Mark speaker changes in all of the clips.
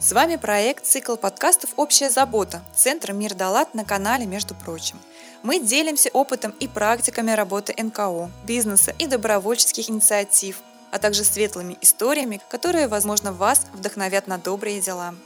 Speaker 1: С вами проект «Цикл подкастов «Общая забота» Центра «Мир Далат» на канале «Между прочим». Мы делимся опытом и практиками работы НКО, бизнеса и добровольческих инициатив, а также светлыми историями, которые, возможно, вас вдохновят на добрые дела.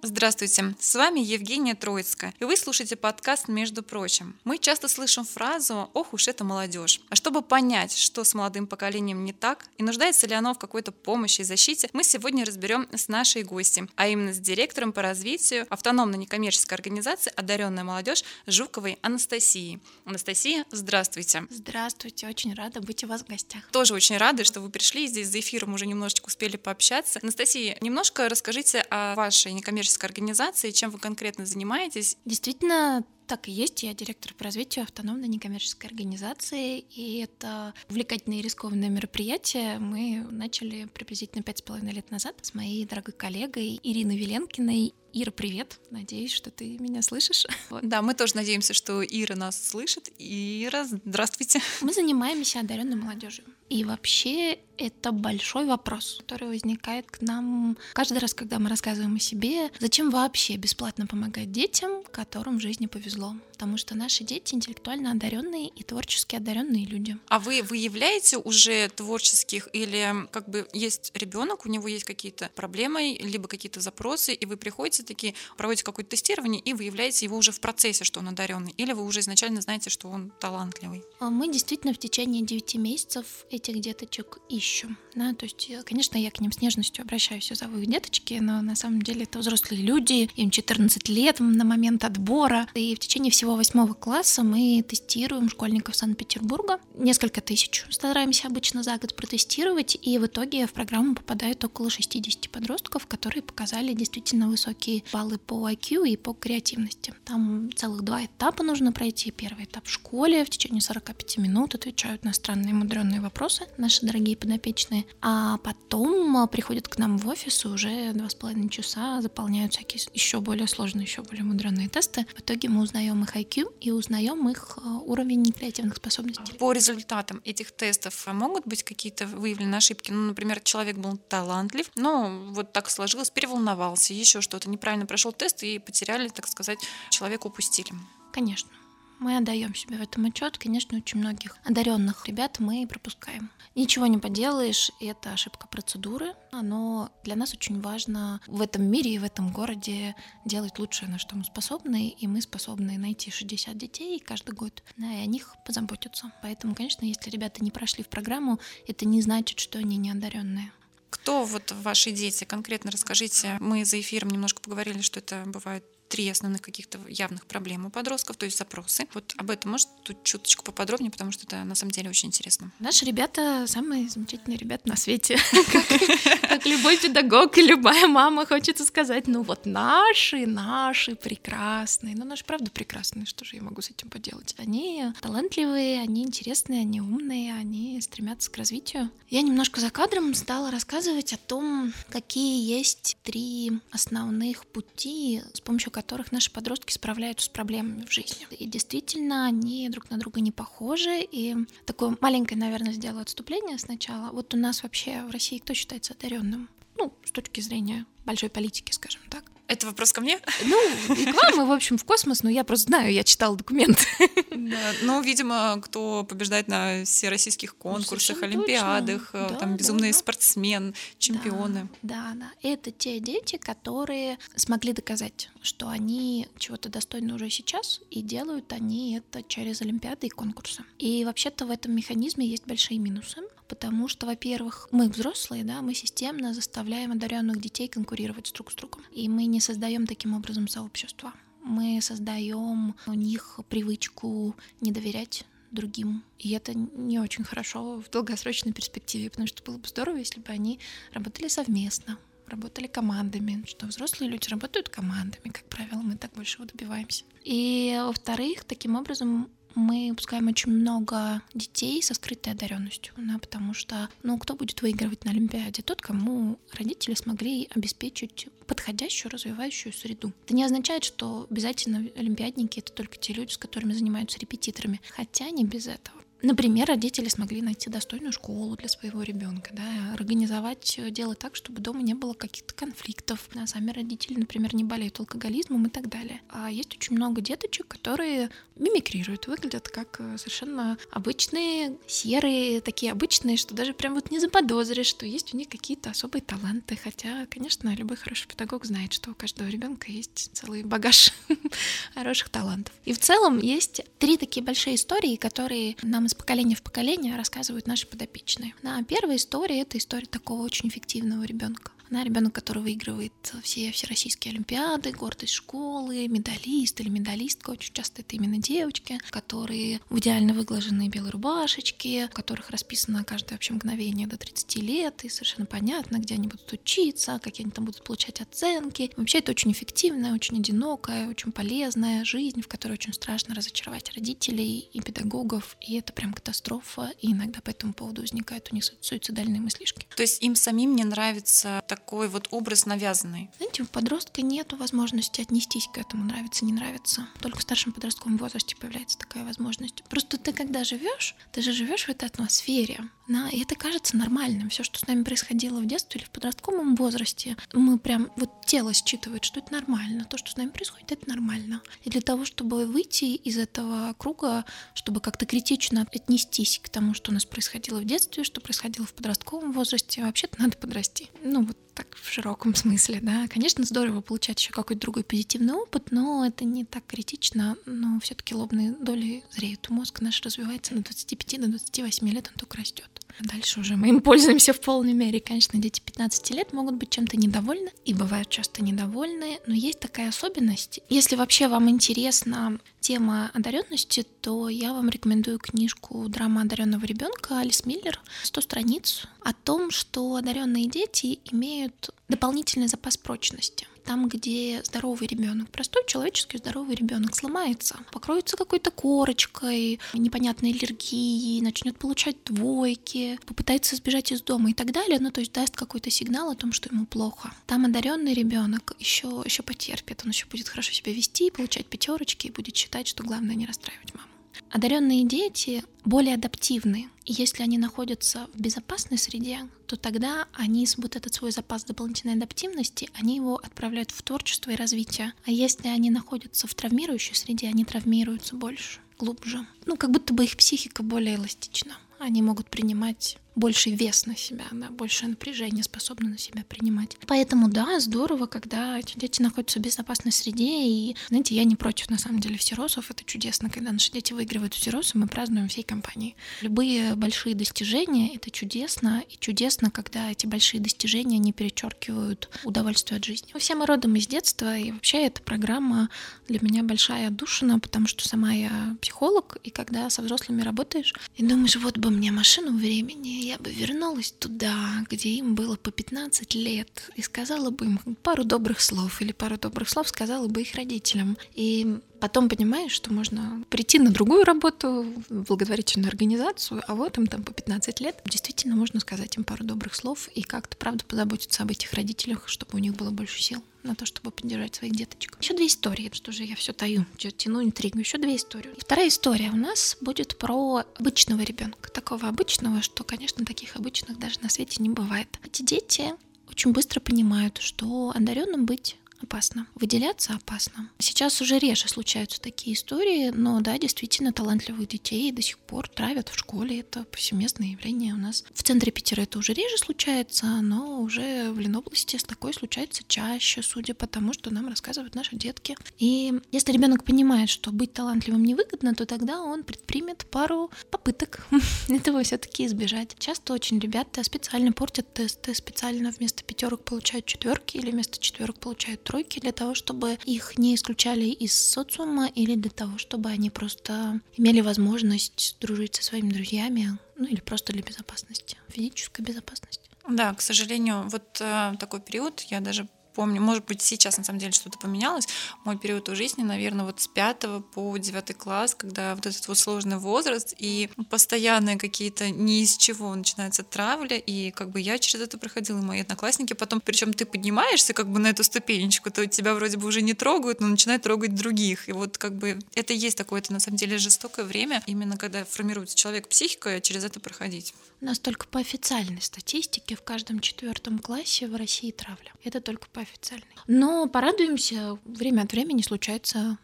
Speaker 1: Здравствуйте, с вами Евгения Троицкая, и вы слушаете подкаст «Между прочим». Мы часто слышим фразу «Ох уж это молодежь». А чтобы понять, что с молодым поколением не так, и нуждается ли оно в какой-то помощи и защите, мы сегодня разберем с нашей гостью, а именно с директором по развитию автономной некоммерческой организации «Одаренная молодежь» Жуковой Анастасией. Анастасия, здравствуйте.
Speaker 2: Здравствуйте, очень рада быть у вас в гостях.
Speaker 1: Тоже очень рада, что вы пришли, здесь за эфиром уже немножечко успели пообщаться. Анастасия, немножко расскажите о вашей некоммерческой некоммерческой организации, чем вы конкретно занимаетесь?
Speaker 2: Действительно, так и есть. Я директор по развитию автономной некоммерческой организации, и это увлекательное и рискованное мероприятие. Мы начали приблизительно пять с половиной лет назад с моей дорогой коллегой Ириной Веленкиной. Ира, привет. Надеюсь, что ты меня слышишь.
Speaker 1: Да, мы тоже надеемся, что Ира нас слышит. Ира, здравствуйте.
Speaker 2: Мы занимаемся одаренной молодежью. И вообще это большой вопрос, который возникает к нам каждый раз, когда мы рассказываем о себе. Зачем вообще бесплатно помогать детям, которым в жизни повезло? Потому что наши дети интеллектуально одаренные и творчески одаренные люди.
Speaker 1: А вы выявляете уже творческих или как бы есть ребенок, у него есть какие-то проблемы, либо какие-то запросы, и вы приходите такие, проводите какое-то тестирование и выявляете его уже в процессе, что он одаренный, или вы уже изначально знаете, что он талантливый?
Speaker 2: А мы действительно в течение 9 месяцев этих деточек ищем. Да? То есть, конечно, я к ним с нежностью обращаюсь, зову их деточки, но на самом деле это взрослые люди, им 14 лет на момент отбора. И в течение всего восьмого класса мы тестируем школьников Санкт-Петербурга. Несколько тысяч стараемся обычно за год протестировать, и в итоге в программу попадают около 60 подростков, которые показали действительно высокие баллы по IQ и по креативности. Там целых два этапа нужно пройти. Первый этап в школе, в течение 45 минут отвечают на странные мудренные вопросы наши дорогие подопечные, а потом а, приходят к нам в офис и уже два с половиной часа заполняют всякие еще более сложные, еще более мудреные тесты. В итоге мы узнаем их IQ и узнаем их а, уровень креативных способностей.
Speaker 1: По результатам этих тестов могут быть какие-то выявлены ошибки? Ну, например, человек был талантлив, но вот так сложилось, переволновался, еще что-то, неправильно прошел тест и потеряли, так сказать, человека упустили.
Speaker 2: Конечно. Мы отдаем себе в этом отчет. Конечно, очень многих одаренных ребят мы пропускаем. Ничего не поделаешь, это ошибка процедуры. Но для нас очень важно в этом мире и в этом городе делать лучшее, на что мы способны. И мы способны найти 60 детей каждый год, да, и о них позаботиться. Поэтому, конечно, если ребята не прошли в программу, это не значит, что они не одаренные.
Speaker 1: Кто вот ваши дети? Конкретно расскажите. Мы за эфиром немножко поговорили, что это бывает три основных каких-то явных проблем у подростков, то есть запросы. Вот об этом может тут чуточку поподробнее, потому что это на самом деле очень интересно.
Speaker 2: Наши ребята самые замечательные ребята на свете. Как любой педагог и любая мама хочется сказать, ну вот наши, наши прекрасные. Ну, наши правда прекрасные, что же я могу с этим поделать? Они талантливые, они интересные, они умные, они стремятся к развитию. Я немножко за кадром стала рассказывать о том, какие есть три основных пути, с помощью которых наши подростки справляются с проблемами в жизни. И действительно, они друг на друга не похожи. И такое маленькое, наверное, сделаю отступление сначала. Вот у нас вообще в России кто считается одаренным? Ну, с точки зрения большой политики, скажем так.
Speaker 1: Это вопрос ко мне?
Speaker 2: Ну, и к вам, и, в общем, в космос, но я просто знаю, я читала документы.
Speaker 1: Да, ну, видимо, кто побеждает на всероссийских конкурсах, Совершенно олимпиадах, там да, безумные да, спортсмен, чемпионы.
Speaker 2: Да, да, да. Это те дети, которые смогли доказать, что они чего-то достойны уже сейчас, и делают они это через олимпиады и конкурсы. И вообще-то в этом механизме есть большие минусы потому что, во-первых, мы взрослые, да, мы системно заставляем одаренных детей конкурировать друг с другом, и мы не создаем таким образом сообщество. Мы создаем у них привычку не доверять другим. И это не очень хорошо в долгосрочной перспективе, потому что было бы здорово, если бы они работали совместно, работали командами, что взрослые люди работают командами, как правило, мы так большего добиваемся. И во-вторых, таким образом мы выпускаем очень много детей со скрытой одаренностью, да, потому что, ну, кто будет выигрывать на Олимпиаде? Тот, кому родители смогли обеспечить подходящую развивающую среду. Это не означает, что обязательно олимпиадники — это только те люди, с которыми занимаются репетиторами, хотя не без этого. Например, родители смогли найти достойную школу для своего ребенка, да, организовать дело так, чтобы дома не было каких-то конфликтов. А сами родители, например, не болеют алкоголизмом и так далее. А есть очень много деточек, которые мимикрируют, выглядят как э, совершенно обычные, серые, такие обычные, что даже прям вот не заподозришь, что есть у них какие-то особые таланты. Хотя, конечно, любой хороший педагог знает, что у каждого ребенка есть целый багаж хороших талантов. И в целом есть три такие большие истории, которые нам из поколения в поколение рассказывают наши подопечные. На первая история — это история такого очень эффективного ребенка. Она ребенок, который выигрывает все всероссийские олимпиады, гордость школы, медалист или медалистка. Очень часто это именно девочки, которые в идеально выглаженные белые рубашечки, в которых расписано каждое вообще мгновение до 30 лет, и совершенно понятно, где они будут учиться, какие они там будут получать оценки. Вообще это очень эффективная, очень одинокая, очень полезная жизнь, в которой очень страшно разочаровать родителей и педагогов, и это прям катастрофа, и иногда по этому поводу возникают у них суицидальные мыслишки.
Speaker 1: То есть им самим не нравится такой вот образ навязанный.
Speaker 2: Знаете, у подростка нет возможности отнестись к этому, нравится, не нравится. Только в старшем подростковом возрасте появляется такая возможность. Просто ты когда живешь, ты же живешь в этой атмосфере. Да, и это кажется нормальным. Все, что с нами происходило в детстве или в подростковом возрасте, мы прям вот тело считывает, что это нормально. То, что с нами происходит, это нормально. И для того, чтобы выйти из этого круга, чтобы как-то критично отнестись к тому, что у нас происходило в детстве, что происходило в подростковом возрасте, вообще-то надо подрасти. Ну вот так в широком смысле, да. Конечно, здорово получать еще какой-то другой позитивный опыт, но это не так критично. Но все-таки лобные доли зреют. Мозг наш развивается на 25 до 28 лет, он только растет. Дальше уже мы им пользуемся в полной мере. Конечно, дети 15 лет могут быть чем-то недовольны и бывают часто недовольны, но есть такая особенность. Если вообще вам интересна тема одаренности, то я вам рекомендую книжку «Драма одаренного ребенка» Алис Миллер, 100 страниц, о том, что одаренные дети имеют дополнительный запас прочности там, где здоровый ребенок, простой человеческий здоровый ребенок сломается, покроется какой-то корочкой, непонятной аллергией, начнет получать двойки, попытается сбежать из дома и так далее, ну то есть даст какой-то сигнал о том, что ему плохо. Там одаренный ребенок еще, еще потерпит, он еще будет хорошо себя вести, получать пятерочки и будет считать, что главное не расстраивать маму. Одаренные дети более адаптивны. И если они находятся в безопасной среде, то тогда они вот этот свой запас дополнительной адаптивности, они его отправляют в творчество и развитие. А если они находятся в травмирующей среде, они травмируются больше, глубже. Ну, как будто бы их психика более эластична. Они могут принимать больший вес на себя, да, большее напряжение способны на себя принимать. Поэтому, да, здорово, когда дети находятся в безопасной среде, и, знаете, я не против, на самом деле, всеросов, это чудесно, когда наши дети выигрывают всеросы, мы празднуем всей компанией. Любые большие достижения — это чудесно, и чудесно, когда эти большие достижения не перечеркивают удовольствие от жизни. Все мы родом из детства, и вообще эта программа для меня большая отдушина, потому что сама я психолог, и когда со взрослыми работаешь, и думаешь, вот бы мне машину времени, я бы вернулась туда, где им было по 15 лет, и сказала бы им пару добрых слов, или пару добрых слов сказала бы их родителям. И Потом понимаешь, что можно прийти на другую работу, в благотворительную организацию, а вот им там по 15 лет. Действительно, можно сказать им пару добрых слов и как-то, правда, позаботиться об этих родителях, чтобы у них было больше сил на то, чтобы поддержать своих деточек. Еще две истории, что же я все таю, тяну интригу. Еще две истории. И вторая история у нас будет про обычного ребенка. Такого обычного, что, конечно, таких обычных даже на свете не бывает. Эти дети очень быстро понимают, что одаренным быть опасно. Выделяться опасно. Сейчас уже реже случаются такие истории, но да, действительно, талантливых детей до сих пор травят в школе. Это повсеместное явление у нас. В центре Питера это уже реже случается, но уже в Ленобласти с такой случается чаще, судя по тому, что нам рассказывают наши детки. И если ребенок понимает, что быть талантливым невыгодно, то тогда он предпримет пару попыток этого все-таки избежать. Часто очень ребята специально портят тесты, специально вместо пятерок получают четверки или вместо четверок получают тройки для того, чтобы их не исключали из социума или для того, чтобы они просто имели возможность дружить со своими друзьями, ну или просто для безопасности, физической безопасности.
Speaker 1: Да, к сожалению, вот э, такой период я даже помню, может быть, сейчас на самом деле что-то поменялось, мой период жизни, наверное, вот с 5 по 9 класс, когда вот этот вот сложный возраст и постоянные какие-то ни из чего начинается травля, и как бы я через это проходила, и мои одноклассники потом, причем ты поднимаешься как бы на эту ступенечку, то тебя вроде бы уже не трогают, но начинают трогать других, и вот как бы это есть такое, это на самом деле жестокое время, именно когда формируется человек психика, через это проходить.
Speaker 2: У нас только по официальной статистике в каждом четвертом классе в России травля. Это только по официальной. Но порадуемся, время от времени случается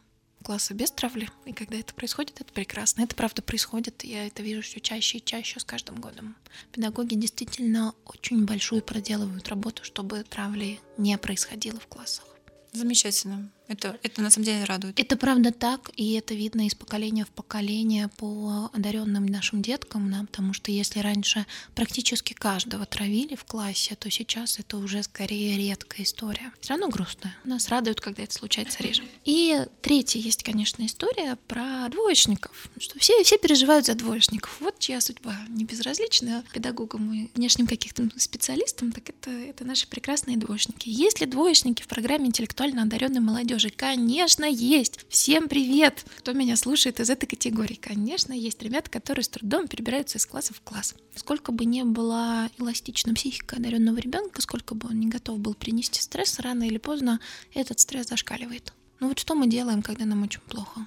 Speaker 2: классы без травли. И когда это происходит, это прекрасно. Это правда происходит. Я это вижу все чаще и чаще с каждым годом. Педагоги действительно очень большую проделывают работу, чтобы травли не происходило в классах.
Speaker 1: Замечательно. Это, это на самом деле радует.
Speaker 2: Это правда так, и это видно из поколения в поколение по одаренным нашим деткам, да, потому что если раньше практически каждого травили в классе, то сейчас это уже скорее редкая история. Все равно грустная. Нас радует, когда это случается реже. И третья есть, конечно, история про двоечников, что все, все переживают за двоечников. Вот чья судьба не безразлична педагогам и внешним каких-то специалистам, так это, это наши прекрасные двоечники. Есть ли двоечники в программе интеллектуально одаренной молодежи? Молодежи? Конечно, есть. Всем привет, кто меня слушает из этой категории. Конечно, есть ребята, которые с трудом перебираются из класса в класс. Сколько бы ни была эластична психика одаренного ребенка, сколько бы он не готов был принести стресс, рано или поздно этот стресс зашкаливает. Ну вот что мы делаем, когда нам очень плохо?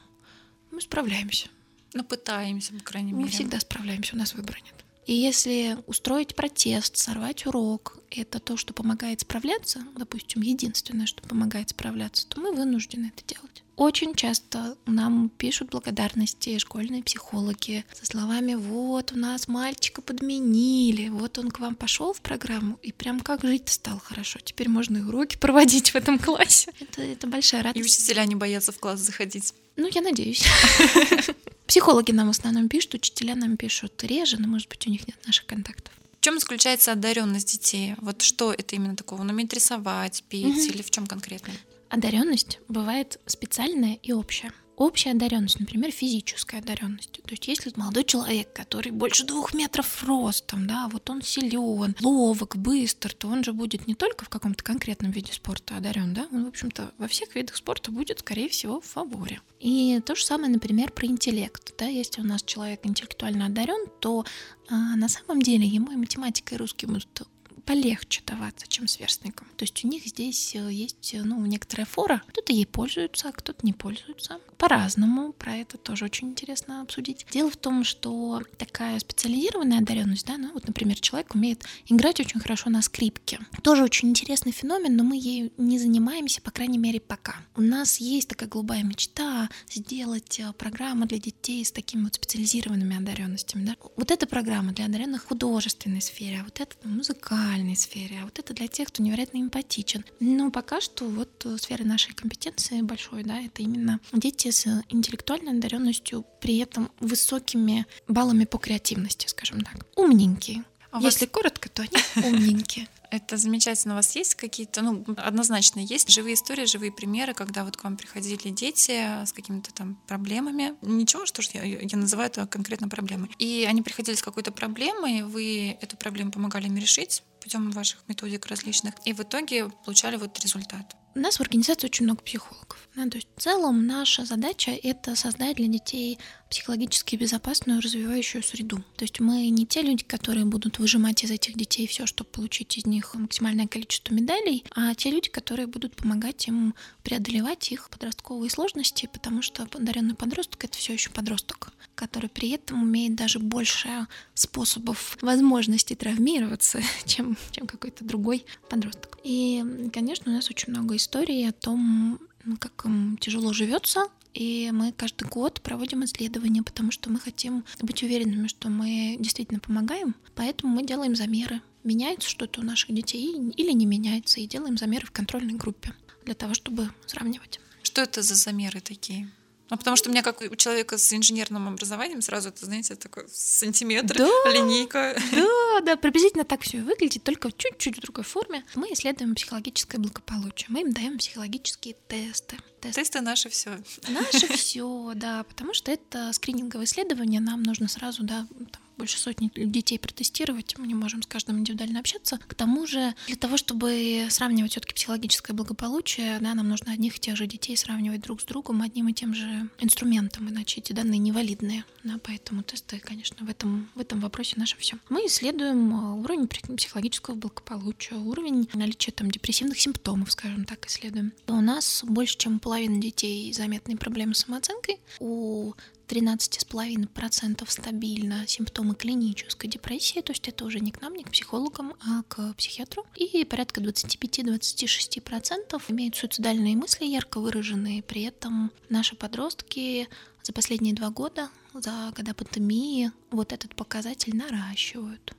Speaker 2: Мы справляемся.
Speaker 1: Ну, пытаемся, по крайней мере.
Speaker 2: Мы всегда справляемся, у нас выбора нет. И если устроить протест, сорвать урок, это то, что помогает справляться, допустим, единственное, что помогает справляться, то мы вынуждены это делать. Очень часто нам пишут благодарности школьные психологи со словами «Вот, у нас мальчика подменили, вот он к вам пошел в программу, и прям как жить стал хорошо, теперь можно и уроки проводить в этом классе». Это, это большая радость.
Speaker 1: И учителя не боятся в класс заходить.
Speaker 2: Ну, я надеюсь. Психологи нам в основном пишут, учителя нам пишут реже, но, может быть, у них нет наших контактов.
Speaker 1: В чем заключается одаренность детей? Вот что это именно такого? Он умеет рисовать, петь угу. или в чем конкретно?
Speaker 2: Одаренность бывает специальная и общая. Общая одаренность, например, физическая одаренность. То есть если молодой человек, который больше двух метров ростом, да, вот он силен, ловок, быстр, то он же будет не только в каком-то конкретном виде спорта одарен, да, он, в общем-то, во всех видах спорта будет, скорее всего, в фаворе. И то же самое, например, про интеллект. Да, если у нас человек интеллектуально одарен, то а, на самом деле ему и математика, и русский будут полегче даваться, чем сверстникам. То есть у них здесь э, есть э, ну, некоторая фора. Кто-то ей пользуется, а кто-то не пользуется. По-разному. Про это тоже очень интересно обсудить. Дело в том, что такая специализированная одаренность, да, ну вот, например, человек умеет играть очень хорошо на скрипке. Тоже очень интересный феномен, но мы ей не занимаемся, по крайней мере, пока. У нас есть такая голубая мечта сделать э, программу для детей с такими вот специализированными одаренностями. Да? Вот эта программа для одаренных в художественной сфере, а вот это музыкальная музыкальной сфере, а вот это для тех, кто невероятно эмпатичен. Но пока что вот э, сфера нашей компетенции большой, да, это именно дети с интеллектуальной одаренностью, при этом высокими баллами по креативности, скажем так. Умненькие. А Если вас... коротко, то они умненькие.
Speaker 1: Это замечательно. У вас есть какие-то, ну, однозначно есть живые истории, живые примеры, когда вот к вам приходили дети с какими-то там проблемами. Ничего, что ж я, я называю это конкретно проблемой. И они приходили с какой-то проблемой, вы эту проблему помогали им решить путем ваших методик различных, и в итоге получали вот результат.
Speaker 2: У нас в организации очень много психологов. Да, то есть в целом наша задача — это создать для детей психологически безопасную развивающую среду. То есть мы не те люди, которые будут выжимать из этих детей все, чтобы получить из них максимальное количество медалей, а те люди, которые будут помогать им преодолевать их подростковые сложности, потому что подаренный подросток — это все еще подросток, который при этом имеет даже больше способов, возможностей травмироваться, чем, чем какой-то другой подросток. И, конечно, у нас очень много историй о том, как им тяжело живется, и мы каждый год проводим исследования, потому что мы хотим быть уверенными, что мы действительно помогаем, поэтому мы делаем замеры. Меняется что-то у наших детей или не меняется, и делаем замеры в контрольной группе для того, чтобы сравнивать.
Speaker 1: Что это за замеры такие? Ну, потому что у меня, как у человека с инженерным образованием, сразу это, знаете, такой сантиметр, да, линейка.
Speaker 2: Да, да, приблизительно так все выглядит, только в чуть-чуть в другой форме. Мы исследуем психологическое благополучие. Мы им даем психологические тесты.
Speaker 1: Тесты, тесты наши все.
Speaker 2: Наше все, да, потому что это скрининговое исследование, нам нужно сразу, да, там, больше сотни детей протестировать, мы не можем с каждым индивидуально общаться. К тому же, для того, чтобы сравнивать все-таки психологическое благополучие, да, нам нужно одних и тех же детей сравнивать друг с другом одним и тем же инструментом, иначе эти данные невалидные. Да, поэтому тесты, конечно, в этом, в этом вопросе наше все. Мы исследуем э, уровень психологического благополучия, уровень наличия там депрессивных симптомов, скажем так, исследуем. У нас больше, чем половина детей заметные проблемы с самооценкой. У 13,5% стабильно симптомы клинической депрессии, то есть это уже не к нам, не к психологам, а к психиатру. И порядка 25-26% имеют суицидальные мысли ярко выраженные. При этом наши подростки за последние два года, за года пандемии, вот этот показатель наращивают.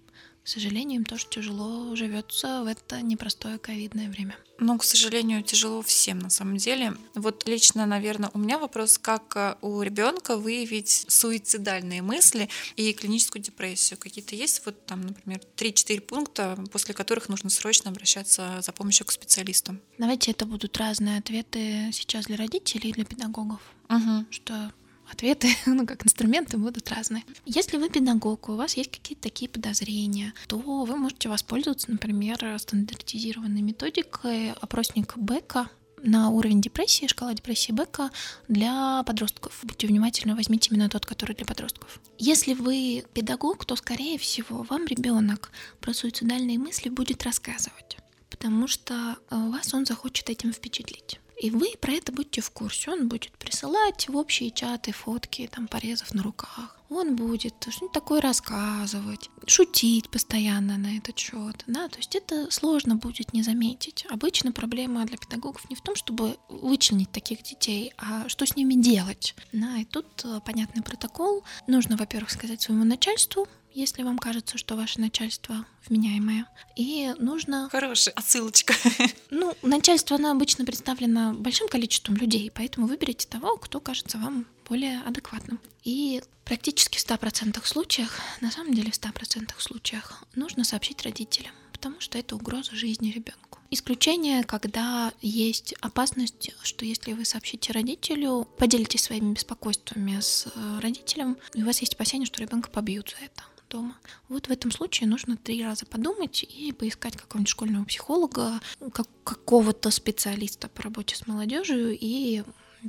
Speaker 2: К сожалению, им тоже тяжело живется в это непростое ковидное время.
Speaker 1: Ну, к сожалению, тяжело всем на самом деле. Вот лично, наверное, у меня вопрос, как э, у ребенка выявить суицидальные мысли и клиническую депрессию. Какие-то есть вот там, например, 3-4 пункта, после которых нужно срочно обращаться за помощью к специалисту?
Speaker 2: Давайте это будут разные ответы сейчас для родителей и для педагогов.
Speaker 1: Угу.
Speaker 2: Что ответы, ну, как инструменты будут разные. Если вы педагог, у вас есть какие-то такие подозрения, то вы можете воспользоваться, например, стандартизированной методикой опросника Бека, на уровень депрессии, шкала депрессии Бека для подростков. Будьте внимательны, возьмите именно тот, который для подростков. Если вы педагог, то, скорее всего, вам ребенок про суицидальные мысли будет рассказывать, потому что вас он захочет этим впечатлить. И вы про это будьте в курсе. Он будет присылать в общие чаты фотки там порезов на руках. Он будет что-нибудь такое рассказывать, шутить постоянно на этот счет. Да? То есть это сложно будет не заметить. Обычно проблема для педагогов не в том, чтобы вычленить таких детей, а что с ними делать. Да? И тут э, понятный протокол. Нужно, во-первых, сказать своему начальству, если вам кажется, что ваше начальство вменяемое. И нужно...
Speaker 1: Хорошая отсылочка.
Speaker 2: Ну, начальство, оно обычно представлено большим количеством людей, поэтому выберите того, кто кажется вам более адекватным. И практически в 100% случаях, на самом деле в 100% случаях, нужно сообщить родителям, потому что это угроза жизни ребенку. Исключение, когда есть опасность, что если вы сообщите родителю, поделитесь своими беспокойствами с э, родителем, и у вас есть опасение, что ребенка побьют за это дома. Вот в этом случае нужно три раза подумать и поискать какого-нибудь школьного психолога, как, какого-то специалиста по работе с молодежью и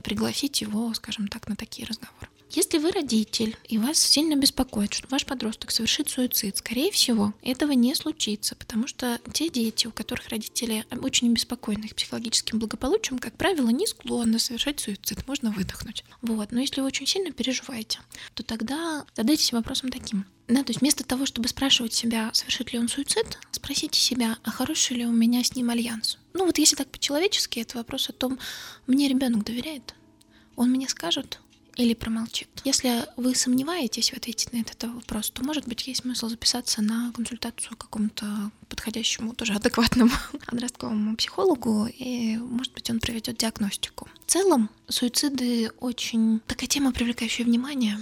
Speaker 2: пригласить его, скажем так, на такие разговоры. Если вы родитель и вас сильно беспокоит, что ваш подросток совершит суицид, скорее всего, этого не случится, потому что те дети, у которых родители очень обеспокоены их психологическим благополучием, как правило, не склонны совершать суицид, можно выдохнуть. Вот. Но если вы очень сильно переживаете, то тогда задайтесь вопросом таким. Да, то есть вместо того, чтобы спрашивать себя, совершит ли он суицид, спросите себя, а хороший ли у меня с ним альянс. Ну вот если так по-человечески, это вопрос о том, мне ребенок доверяет, он мне скажет, или промолчит. Если вы сомневаетесь в ответе на этот вопрос, то, может быть, есть смысл записаться на консультацию какому-то подходящему, тоже адекватному подростковому психологу, и, может быть, он проведет диагностику. В целом, суициды очень такая тема, привлекающая внимание.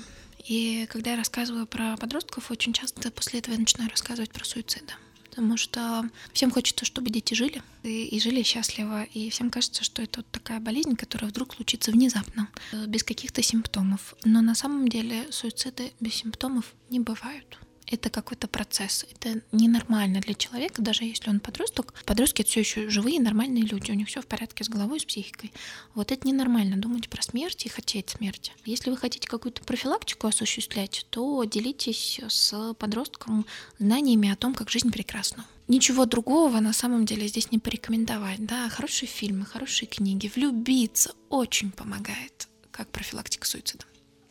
Speaker 2: И когда я рассказываю про подростков, очень часто после этого я начинаю рассказывать про суициды. Потому что всем хочется, чтобы дети жили и, и жили счастливо, и всем кажется, что это вот такая болезнь, которая вдруг случится внезапно, э, без каких-то симптомов. Но на самом деле суициды без симптомов не бывают это какой-то процесс. Это ненормально для человека, даже если он подросток. Подростки это все еще живые, нормальные люди, у них все в порядке с головой, с психикой. Вот это ненормально думать про смерть и хотеть смерти. Если вы хотите какую-то профилактику осуществлять, то делитесь с подростком знаниями о том, как жизнь прекрасна. Ничего другого на самом деле здесь не порекомендовать. Да, хорошие фильмы, хорошие книги, влюбиться очень помогает как профилактика суицида.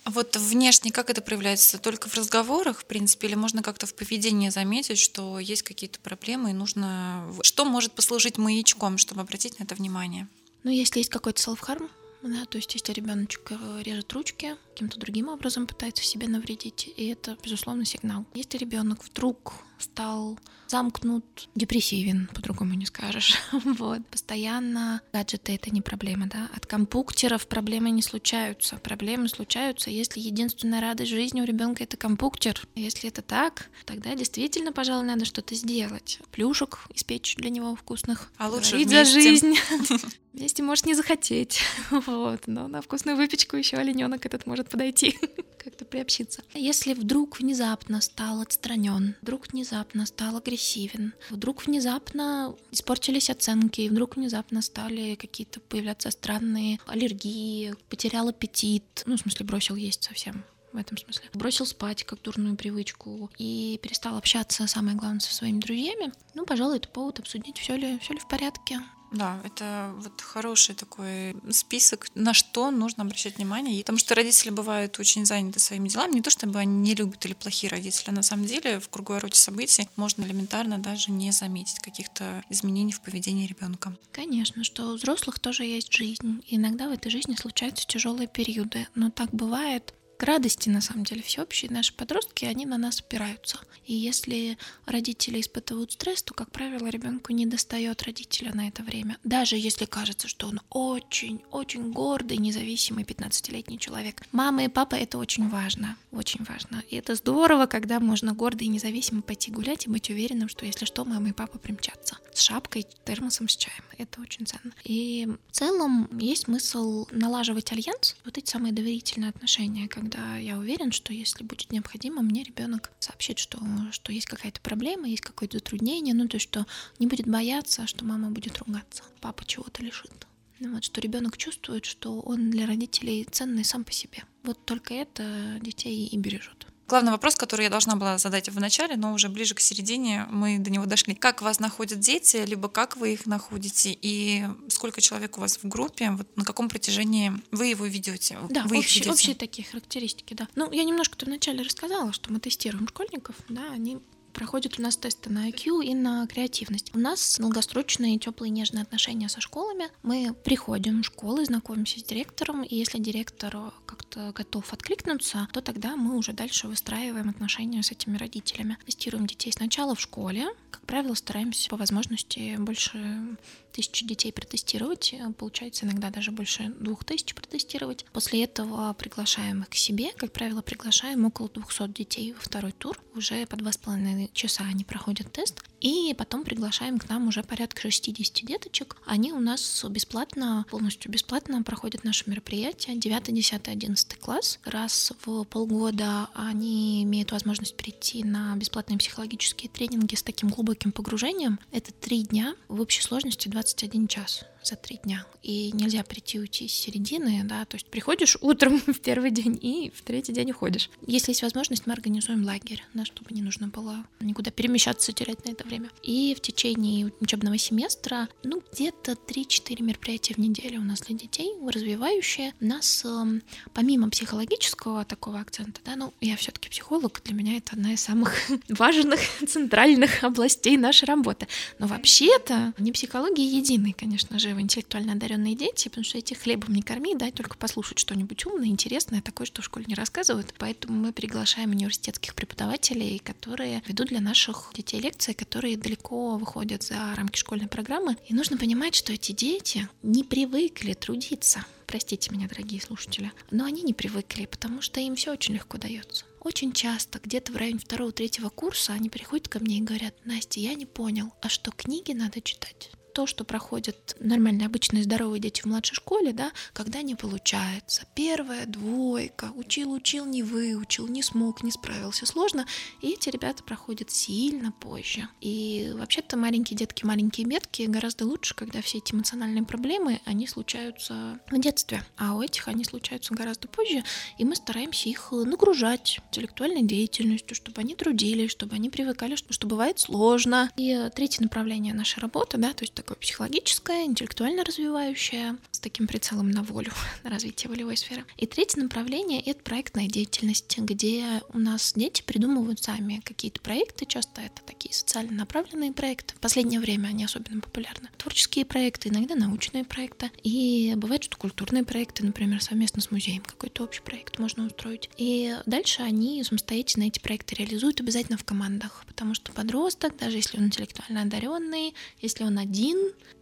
Speaker 1: А вот внешне как это проявляется? Только в разговорах, в принципе, или можно как-то в поведении заметить, что есть какие-то проблемы, и нужно... Что может послужить маячком, чтобы обратить на это внимание?
Speaker 2: Ну, если есть какой-то self-harm, да, то есть если ребеночек э, режет ручки, каким-то другим образом пытается себе навредить, и это, безусловно, сигнал. Если ребенок вдруг стал замкнут, депрессивен, по-другому не скажешь. вот, постоянно гаджеты — это не проблема, да. От компуктеров проблемы не случаются. Проблемы случаются, если единственная радость жизни у ребенка это компуктер. Если это так, тогда действительно, пожалуй, надо что-то сделать. Плюшек испечь для него вкусных.
Speaker 1: А лучше
Speaker 2: за жизнь. Вместе может не захотеть, вот, но на вкусную выпечку еще олененок этот может подойти, как-то приобщиться. Если вдруг внезапно стал отстранен, вдруг внезапно стал агрессивен, вдруг внезапно испортились оценки, вдруг внезапно стали какие-то появляться странные аллергии, потерял аппетит, ну, в смысле, бросил есть совсем, в этом смысле. Бросил спать как дурную привычку и перестал общаться, самое главное, со своими друзьями. Ну, пожалуй, это повод обсудить, все ли, все ли в порядке,
Speaker 1: да, это вот хороший такой список, на что нужно обращать внимание. Потому что родители бывают очень заняты своими делами. Не то чтобы они не любят или плохие родители, а на самом деле в круговороте событий можно элементарно даже не заметить каких-то изменений в поведении ребенка.
Speaker 2: Конечно, что у взрослых тоже есть жизнь. И иногда в этой жизни случаются тяжелые периоды. Но так бывает к радости, на самом деле, всеобщей, наши подростки, они на нас опираются. И если родители испытывают стресс, то, как правило, ребенку не достает родителя на это время. Даже если кажется, что он очень-очень гордый, независимый 15-летний человек. Мама и папа — это очень важно, очень важно. И это здорово, когда можно гордо и независимо пойти гулять и быть уверенным, что если что, мама и папа примчатся. С шапкой, термосом, с чаем. Это очень ценно. И в целом есть смысл налаживать альянс, вот эти самые доверительные отношения, когда когда я уверен, что если будет необходимо, мне ребенок сообщит, что, что есть какая-то проблема, есть какое-то затруднение, ну то есть что не будет бояться, что мама будет ругаться, папа чего-то лишит. Ну, вот, что ребенок чувствует, что он для родителей ценный сам по себе. Вот только это детей и бережет.
Speaker 1: Главный вопрос, который я должна была задать в начале, но уже ближе к середине мы до него дошли. Как вас находят дети, либо как вы их находите, и сколько человек у вас в группе, вот на каком протяжении вы его ведете?
Speaker 2: Да,
Speaker 1: вы
Speaker 2: общие, их общие такие характеристики, да. Ну, я немножко-то вначале рассказала, что мы тестируем школьников, да, они проходят у нас тесты на IQ и на креативность. У нас долгосрочные теплые нежные отношения со школами. Мы приходим в школы, знакомимся с директором, и если директор как-то готов откликнуться, то тогда мы уже дальше выстраиваем отношения с этими родителями. Тестируем детей сначала в школе, как правило, стараемся по возможности больше тысячи детей протестировать, получается иногда даже больше двух тысяч протестировать. После этого приглашаем их к себе, как правило, приглашаем около 200 детей во второй тур. Уже по два с половиной часа они проходят тест, и потом приглашаем к нам уже порядка 60 деточек. Они у нас бесплатно, полностью бесплатно проходят наше мероприятие. 9, 10, 11 класс. Раз в полгода они имеют возможность прийти на бесплатные психологические тренинги с таким глубоким погружением. Это три дня в общей сложности 21 час за три дня. И нельзя прийти уйти с середины, да, то есть приходишь утром в первый день и в третий день уходишь. Если есть возможность, мы организуем лагерь, да, чтобы не нужно было никуда перемещаться, терять на это время. И в течение учебного семестра, ну, где-то 3-4 мероприятия в неделю у нас для детей, развивающие. У нас, эм, помимо психологического такого акцента, да, ну, я все таки психолог, для меня это одна из самых важных центральных областей нашей работы. Но вообще-то не психология единой, конечно же, интеллектуально одаренные дети, потому что эти хлебом не корми, дай только послушать что-нибудь умное, интересное, такое, что в школе не рассказывают. Поэтому мы приглашаем университетских преподавателей, которые ведут для наших детей лекции, которые далеко выходят за рамки школьной программы. И нужно понимать, что эти дети не привыкли трудиться. Простите меня, дорогие слушатели, но они не привыкли, потому что им все очень легко дается. Очень часто, где-то в районе второго-третьего курса, они приходят ко мне и говорят, Настя, я не понял, а что книги надо читать? То, что проходят нормальные, обычные, здоровые дети в младшей школе, да, когда не получается. Первая двойка, учил, учил, не выучил, не смог, не справился, сложно. И эти ребята проходят сильно позже. И вообще-то маленькие детки, маленькие метки гораздо лучше, когда все эти эмоциональные проблемы, они случаются в детстве. А у этих они случаются гораздо позже, и мы стараемся их нагружать интеллектуальной деятельностью, чтобы они трудились, чтобы они привыкали, что, что бывает сложно. И третье направление нашей работы, да, то есть такое психологическое, интеллектуально развивающее, с таким прицелом на волю, на развитие волевой сферы. И третье направление — это проектная деятельность, где у нас дети придумывают сами какие-то проекты, часто это такие социально направленные проекты. В последнее время они особенно популярны. Творческие проекты, иногда научные проекты. И бывает, что культурные проекты, например, совместно с музеем какой-то общий проект можно устроить. И дальше они самостоятельно эти проекты реализуют обязательно в командах, потому что подросток, даже если он интеллектуально одаренный, если он один,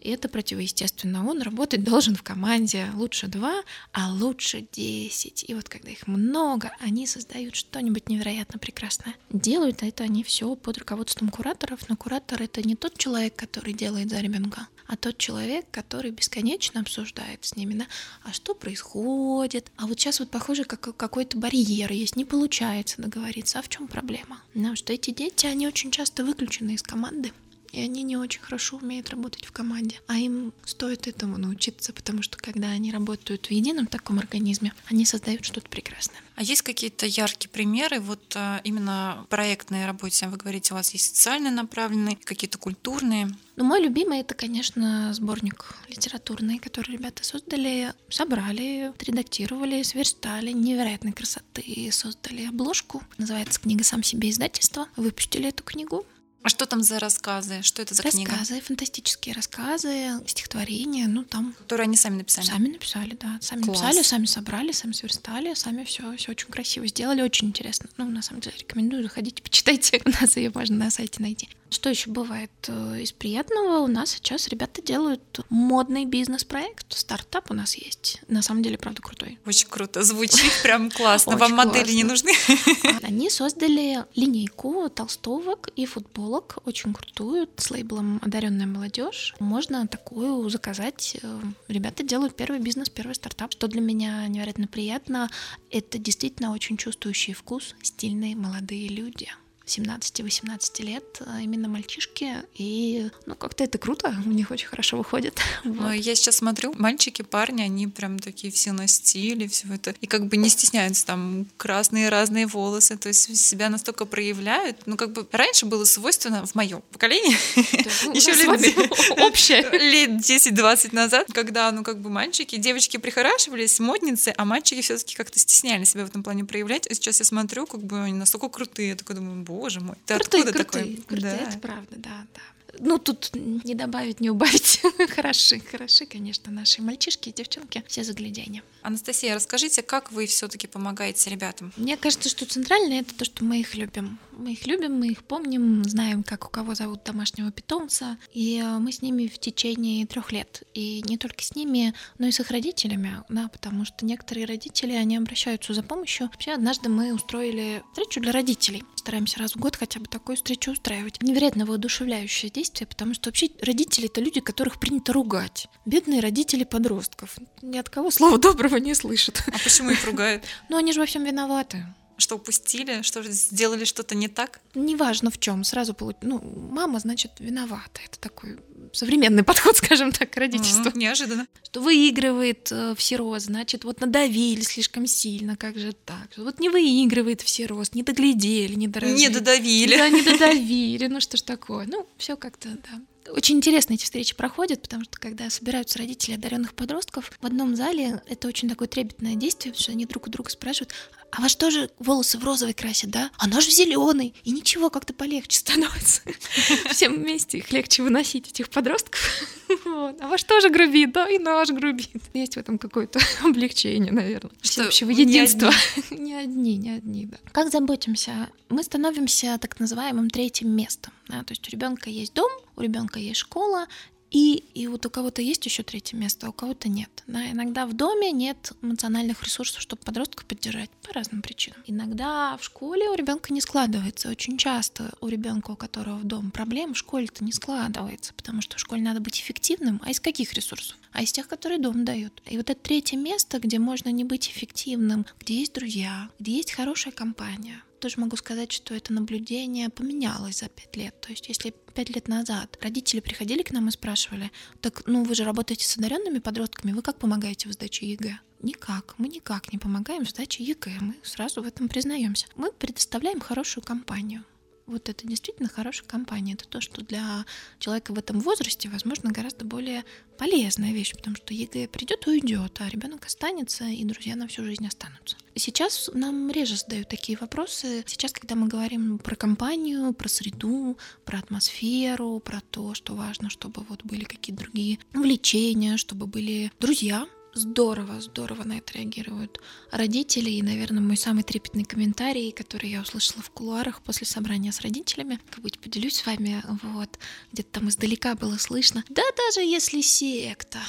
Speaker 2: это противоестественно. Он работать должен в команде лучше два, а лучше десять. И вот когда их много, они создают что-нибудь невероятно прекрасное. Делают это они все под руководством кураторов, но куратор это не тот человек, который делает за ребенка, а тот человек, который бесконечно обсуждает с ними, да, а что происходит, а вот сейчас вот похоже, как какой-то барьер есть, не получается договориться, а в чем проблема? Потому что эти дети, они очень часто выключены из команды, и они не очень хорошо умеют работать в команде. А им стоит этому научиться, потому что когда они работают в едином таком организме, они создают что-то прекрасное.
Speaker 1: А есть какие-то яркие примеры вот а, именно проектной работе? Вы говорите, у вас есть социально направленные, какие-то культурные.
Speaker 2: Ну, мой любимый это, конечно, сборник литературный, который ребята создали, собрали, редактировали, сверстали, невероятной красоты, создали обложку. Называется книга «Сам себе издательство». Выпустили эту книгу.
Speaker 1: А что там за рассказы? Что это за
Speaker 2: рассказы,
Speaker 1: книга?
Speaker 2: Рассказы, фантастические рассказы, стихотворения, ну там.
Speaker 1: Которые они сами написали.
Speaker 2: Сами написали, да, сами
Speaker 1: Класс.
Speaker 2: написали, сами собрали, сами сверстали, сами все, все очень красиво сделали, очень интересно. Ну на самом деле рекомендую, заходите, почитайте, у нас ее можно на сайте найти. Что еще бывает э, из приятного? У нас сейчас ребята делают модный бизнес-проект. Стартап у нас есть. На самом деле, правда, крутой.
Speaker 1: Очень круто. Звучит прям классно. Вам модели не нужны?
Speaker 2: Они создали линейку толстовок и футболок, очень крутую, с лейблом «Одаренная молодежь». Можно такую заказать. Э, ребята делают первый бизнес, первый стартап. Что для меня невероятно приятно, это действительно очень чувствующий вкус, стильные молодые люди. 17-18 лет, а именно мальчишки, и ну как-то это круто, у них очень хорошо выходит.
Speaker 1: Вот. Я сейчас смотрю, мальчики, парни, они прям такие все на стиле, все это, и как бы не стесняются, там красные разные волосы, то есть себя настолько проявляют, ну как бы раньше было свойственно в моем поколении, еще лет общее, лет 10-20 назад, когда ну как бы мальчики, девочки прихорашивались, модницы, а мальчики все-таки как-то стесняли себя в этом плане проявлять, а сейчас я смотрю, как бы они настолько крутые, я такой думаю, боже мой, ты
Speaker 2: крутые,
Speaker 1: откуда
Speaker 2: крутые,
Speaker 1: такой?
Speaker 2: Крутые, да. это правда, да, да. Ну, тут не добавить, не убавить. хороши, хороши, конечно, наши мальчишки и девчонки. Все загляденья.
Speaker 1: Анастасия, расскажите, как вы все-таки помогаете ребятам?
Speaker 2: Мне кажется, что центральное это то, что мы их любим. Мы их любим, мы их помним, знаем, как у кого зовут домашнего питомца. И э, мы с ними в течение трех лет. И не только с ними, но и с их родителями, да, потому что некоторые родители, они обращаются за помощью. Вообще, однажды мы устроили встречу для родителей. Стараемся раз в год хотя бы такую встречу устраивать. Невероятно воодушевляющее действие, потому что вообще родители — это люди, которых принято ругать. Бедные родители подростков. Ни от кого слова доброго не слышат.
Speaker 1: А почему их ругают?
Speaker 2: Ну, они же во всем виноваты.
Speaker 1: Что упустили? Что сделали что-то не так?
Speaker 2: Неважно в чем. Сразу получ... Ну, мама, значит, виновата. Это такой современный подход, скажем так, к родительству.
Speaker 1: Mm-hmm, неожиданно.
Speaker 2: Что выигрывает э, всерос, значит, вот надавили слишком сильно, как же так? Вот не выигрывает всерос, не доглядели, не дорожили.
Speaker 1: Не додавили.
Speaker 2: Да, не додавили, ну что ж такое. Ну, все как-то, да. Очень интересно эти встречи проходят, потому что когда собираются родители одаренных подростков в одном зале, это очень такое трепетное действие, потому что они друг у друга спрашивают, а вас тоже волосы в розовый красят, да? А наш в зеленый. И ничего, как-то полегче становится. Всем вместе их легче выносить, этих подростков. Вот. А ваш тоже грубит, да? И наш грубит. Есть в этом какое-то облегчение, наверное. Всеобщего единства. Не одни, не одни, да. Как заботимся? Мы становимся так называемым третьим местом. Да? То есть у ребенка есть дом, у ребенка есть школа, и, и вот у кого-то есть еще третье место, а у кого-то нет. Да? Иногда в доме нет эмоциональных ресурсов, чтобы подростков поддержать по разным причинам. Иногда в школе у ребенка не складывается. Очень часто у ребенка, у которого в дом проблем, в школе-то не складывается, потому что в школе надо быть эффективным. А из каких ресурсов? А из тех, которые дом дает. И вот это третье место, где можно не быть эффективным, где есть друзья, где есть хорошая компания, тоже могу сказать, что это наблюдение поменялось за пять лет. То есть, если пять лет назад родители приходили к нам и спрашивали, так, ну вы же работаете с одаренными подростками, вы как помогаете в сдаче ЕГЭ? Никак. Мы никак не помогаем в сдаче ЕГЭ. Мы сразу в этом признаемся. Мы предоставляем хорошую компанию. Вот это действительно хорошая компания. Это то, что для человека в этом возрасте, возможно, гораздо более полезная вещь, потому что ЕГЭ придет и уйдет, а ребенок останется, и друзья на всю жизнь останутся. Сейчас нам реже задают такие вопросы. Сейчас, когда мы говорим про компанию, про среду, про атмосферу, про то, что важно, чтобы вот были какие-то другие увлечения, чтобы были друзья, здорово, здорово на это реагируют родители. И, наверное, мой самый трепетный комментарий, который я услышала в кулуарах после собрания с родителями, как быть поделюсь с вами, вот, где-то там издалека было слышно. Да даже если секта,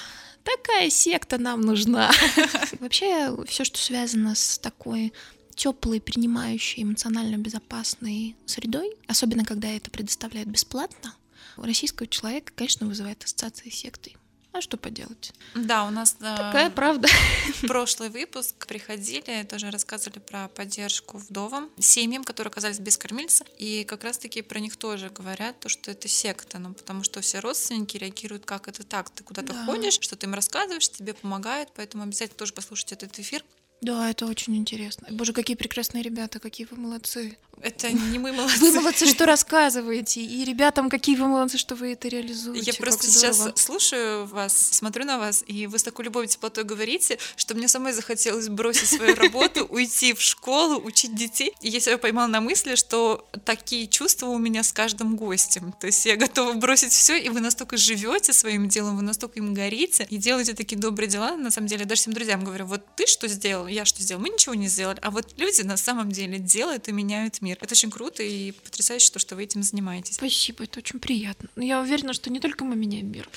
Speaker 2: такая секта нам нужна. Вообще, все, что связано с такой теплой, принимающей, эмоционально безопасной средой, особенно когда это предоставляют бесплатно, у российского человека, конечно, вызывает ассоциации с сектой. А что поделать?
Speaker 1: Да, у нас
Speaker 2: такая правда.
Speaker 1: прошлый выпуск приходили, тоже рассказывали про поддержку вдовам, семьям, которые оказались без кормильца, и как раз-таки про них тоже говорят, то, что это секта, ну, потому что все родственники реагируют, как это так, ты куда-то да. ходишь, что ты им рассказываешь, тебе помогают, поэтому обязательно тоже послушайте этот эфир,
Speaker 2: да, это очень интересно. Боже, какие прекрасные ребята, какие вы молодцы.
Speaker 1: Это не мы молодцы.
Speaker 2: Вы молодцы, что рассказываете. И ребятам, какие вы молодцы, что вы это реализуете.
Speaker 1: Я просто сейчас слушаю вас, смотрю на вас, и вы с такой любовью, теплотой говорите, что мне самой захотелось бросить свою работу, уйти в школу, учить детей. И я себя поймала на мысли, что такие чувства у меня с каждым гостем. То есть я готова бросить все, и вы настолько живете своим делом, вы настолько им горите и делаете такие добрые дела. На самом деле, даже всем друзьям говорю, вот ты что сделал, я что сделал, мы ничего не сделали. А вот люди на самом деле делают и меняют мир. Это очень круто и потрясающе, то, что вы этим занимаетесь.
Speaker 2: Спасибо, это очень приятно. Но я уверена, что не только мы меняем мир.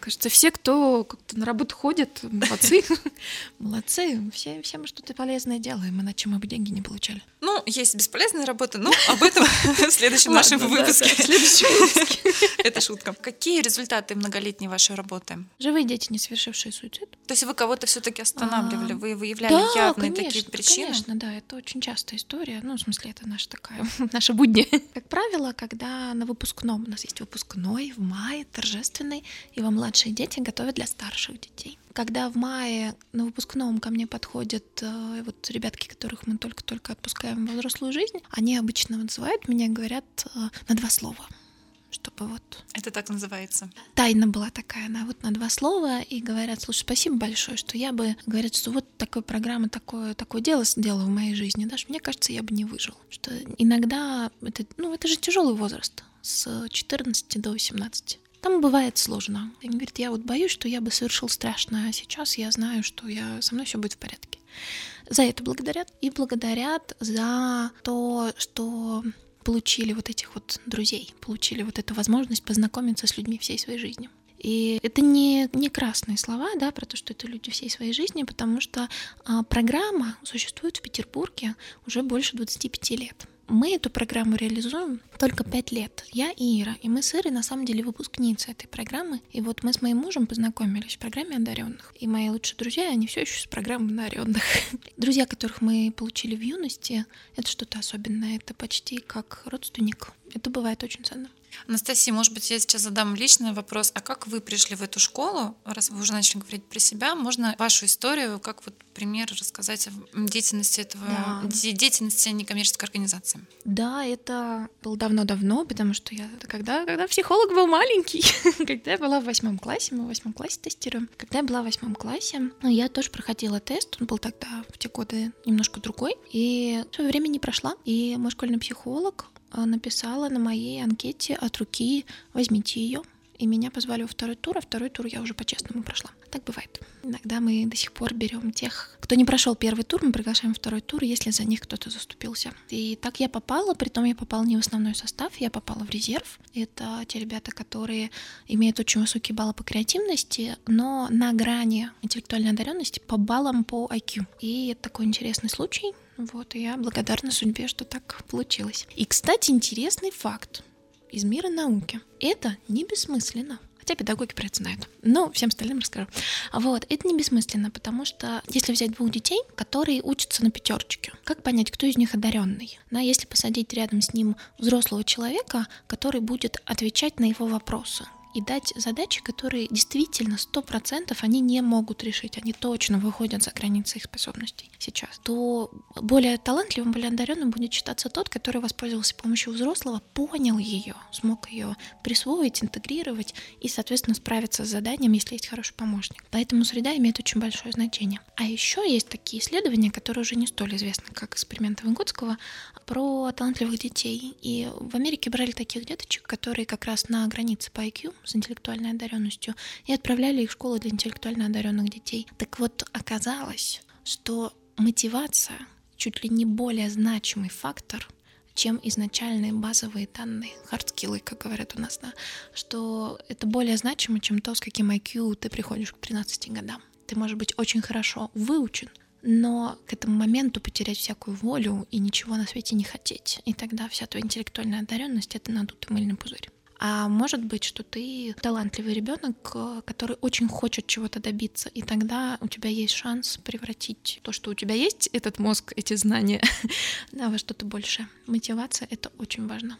Speaker 2: Кажется, все, кто как-то на работу ходит, молодцы. Молодцы. Все, все мы что-то полезное делаем, иначе мы бы деньги не получали.
Speaker 1: Есть бесполезная работа, но об этом в следующем нашем выпуске. Это шутка. Какие результаты многолетней вашей работы?
Speaker 2: Живые дети, не совершившие суицид.
Speaker 1: То есть вы кого-то все-таки останавливали, а, вы выявляли явные такие причины?
Speaker 2: Конечно, да, это очень частая история. Ну, в смысле, это наша такая, наша будни. Как правило, когда на выпускном, у нас есть выпускной в мае, торжественный, и во младшие дети готовят для старших детей. Когда в мае на выпускном ко мне подходят э, вот ребятки, которых мы только-только отпускаем в взрослую жизнь, они обычно называют меня, говорят э, на два слова чтобы вот...
Speaker 1: Это так называется?
Speaker 2: Тайна была такая, она вот на два слова, и говорят, слушай, спасибо большое, что я бы, говорят, что вот такая программа, такое, такое дело сделала в моей жизни, даже мне кажется, я бы не выжил. Что иногда, это, ну, это же тяжелый возраст, с 14 до 18. Там бывает сложно. И он говорит, я вот боюсь, что я бы совершил страшное, а сейчас я знаю, что я, со мной все будет в порядке. За это благодарят. И благодарят за то, что получили вот этих вот друзей, получили вот эту возможность познакомиться с людьми всей своей жизни. И это не, не красные слова, да, про то, что это люди всей своей жизни, потому что а, программа существует в Петербурге уже больше 25 лет. Мы эту программу реализуем только пять лет. Я и Ира. И мы с Ирой на самом деле выпускницы этой программы. И вот мы с моим мужем познакомились в программе одаренных. И мои лучшие друзья, они все еще с программы одаренных. Друзья, которых мы получили в юности, это что-то особенное. Это почти как родственник. Это бывает очень ценно.
Speaker 1: Анастасия, может быть, я сейчас задам личный вопрос. А как вы пришли в эту школу, раз вы уже начали говорить про себя? Можно вашу историю, как вот пример рассказать о деятельности этого, да. деятельности некоммерческой организации?
Speaker 2: Да, это было давно-давно, потому что я когда, когда психолог был маленький, когда я была в восьмом классе, мы в восьмом классе тестируем. Когда я была в восьмом классе, ну, я тоже проходила тест, он был тогда в те годы немножко другой, и свое время не прошла. И мой школьный психолог Э, написала на моей анкете от руки «возьмите ее». И меня позвали во второй тур, а второй тур я уже по-честному прошла. Так бывает. Иногда мы до сих пор берем тех, кто не прошел первый тур, мы приглашаем второй тур, если за них кто-то заступился. И так я попала, при том я попала не в основной состав, я попала в резерв. Это те ребята, которые имеют очень высокие баллы по креативности, но на грани интеллектуальной одаренности по баллам по IQ. И это такой интересный случай. Вот, и я благодарна судьбе, что так получилось. И, кстати, интересный факт из мира науки. Это не бессмысленно. Хотя педагоги про это знают. Но всем остальным расскажу. Вот, это не бессмысленно, потому что если взять двух детей, которые учатся на пятерочке, как понять, кто из них одаренный? Но если посадить рядом с ним взрослого человека, который будет отвечать на его вопросы, и дать задачи, которые действительно сто процентов они не могут решить, они точно выходят за границы их способностей сейчас, то более талантливым, более одаренным будет считаться тот, который воспользовался помощью взрослого, понял ее, смог ее присвоить, интегрировать и, соответственно, справиться с заданием, если есть хороший помощник. Поэтому среда имеет очень большое значение. А еще есть такие исследования, которые уже не столь известны, как эксперименты Выгодского, про талантливых детей. И в Америке брали таких деточек, которые как раз на границе по IQ с интеллектуальной одаренностью, и отправляли их в школу для интеллектуально одаренных детей. Так вот, оказалось, что мотивация чуть ли не более значимый фактор чем изначальные базовые данные, hard skill ы, как говорят у нас, да, что это более значимо, чем то, с каким IQ ты приходишь к 13 годам. Ты можешь быть очень хорошо выучен, но к этому моменту потерять всякую волю и ничего на свете не хотеть. И тогда вся твоя интеллектуальная одаренность — это надутый мыльный пузырь. А может быть, что ты талантливый ребенок, э, который очень хочет чего-то добиться, и тогда у тебя есть шанс превратить то, что у тебя есть, этот мозг, эти знания, во что-то большее. Мотивация — это очень важно.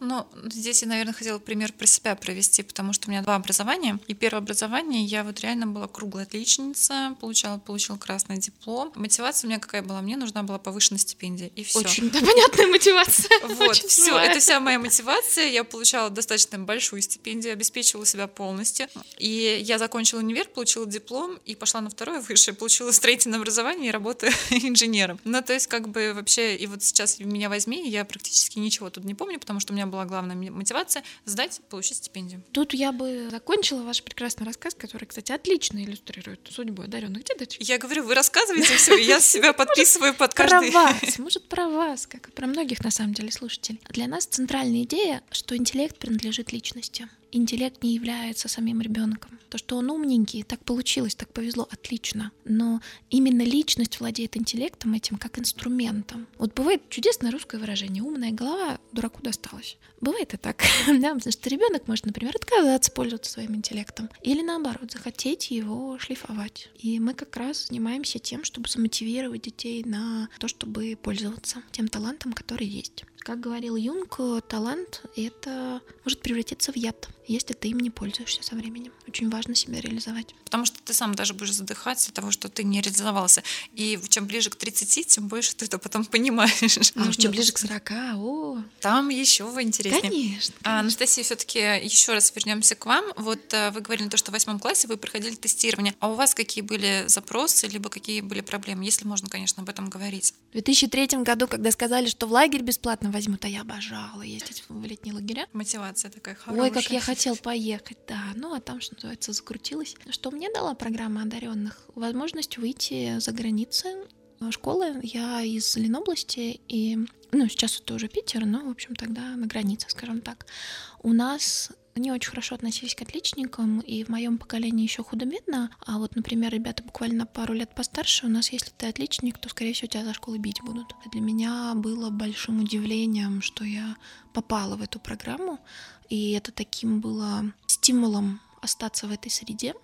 Speaker 1: Ну, здесь я, наверное, хотела пример про себя провести, потому что у меня два образования. И первое образование я вот реально была круглая отличница, получала, получила красный диплом. Мотивация у меня какая была? Мне нужна была повышенная стипендия, и все.
Speaker 2: Очень да, понятная мотивация.
Speaker 1: Вот, все, это вся моя мотивация. Я получала достаточно большую стипендию, обеспечивала себя полностью. И я закончила универ, получила диплом и пошла на второе высшее, получила строительное образование и работаю инженером. Ну, то есть, как бы вообще, и вот сейчас меня возьми, я практически ничего тут не помню, потому что у меня была главная мотивация сдать, получить стипендию.
Speaker 2: Тут я бы закончила ваш прекрасный рассказ, который, кстати, отлично иллюстрирует судьбу одаренных деточек.
Speaker 1: Я говорю, вы рассказываете все, я себя подписываю под каждый.
Speaker 2: Про вас, может, про вас, как и про многих, на самом деле, слушателей. Для нас центральная идея, что интеллект принадлежит личности интеллект не является самим ребенком. То, что он умненький, так получилось, так повезло, отлично. Но именно личность владеет интеллектом этим как инструментом. Вот бывает чудесное русское выражение «умная голова дураку досталась». Бывает и так, да, потому что ребенок может, например, отказаться пользоваться своим интеллектом или наоборот захотеть его шлифовать. И мы как раз занимаемся тем, чтобы замотивировать детей на то, чтобы пользоваться тем талантом, который есть. Как говорил Юнг, талант — это может превратиться в яд, если ты им не пользуешься со временем. Очень важно себя реализовать.
Speaker 1: Потому что ты сам даже будешь задыхаться от того, что ты не реализовался. И чем ближе к 30, тем больше ты это потом понимаешь.
Speaker 2: А уж чем ближе к 40, о!
Speaker 1: Там еще интереснее.
Speaker 2: Конечно.
Speaker 1: А, Анастасия, все-таки еще раз вернемся к вам. Вот э, вы говорили то, что в восьмом классе вы проходили тестирование. А у вас какие были запросы, либо какие были проблемы, если можно, конечно, об этом говорить?
Speaker 2: В 2003 году, когда сказали, что в лагерь бесплатно возьмут, а я обожала ездить в летние лагеря.
Speaker 1: Мотивация такая хорошая.
Speaker 2: Ой, как я хотел поехать, да. Ну, а там, что называется, закрутилось. Что мне дала программа одаренных? Возможность выйти за границы школы. Я из Ленобласти, и ну, сейчас это уже Питер, но, в общем, тогда на границе, скажем так. У нас не очень хорошо относились к отличникам, и в моем поколении еще худо-бедно. А вот, например, ребята буквально пару лет постарше, у нас, если ты отличник, то, скорее всего, тебя за школы бить будут. Для меня было большим удивлением, что я попала в эту программу, и это таким было стимулом остаться в этой среде,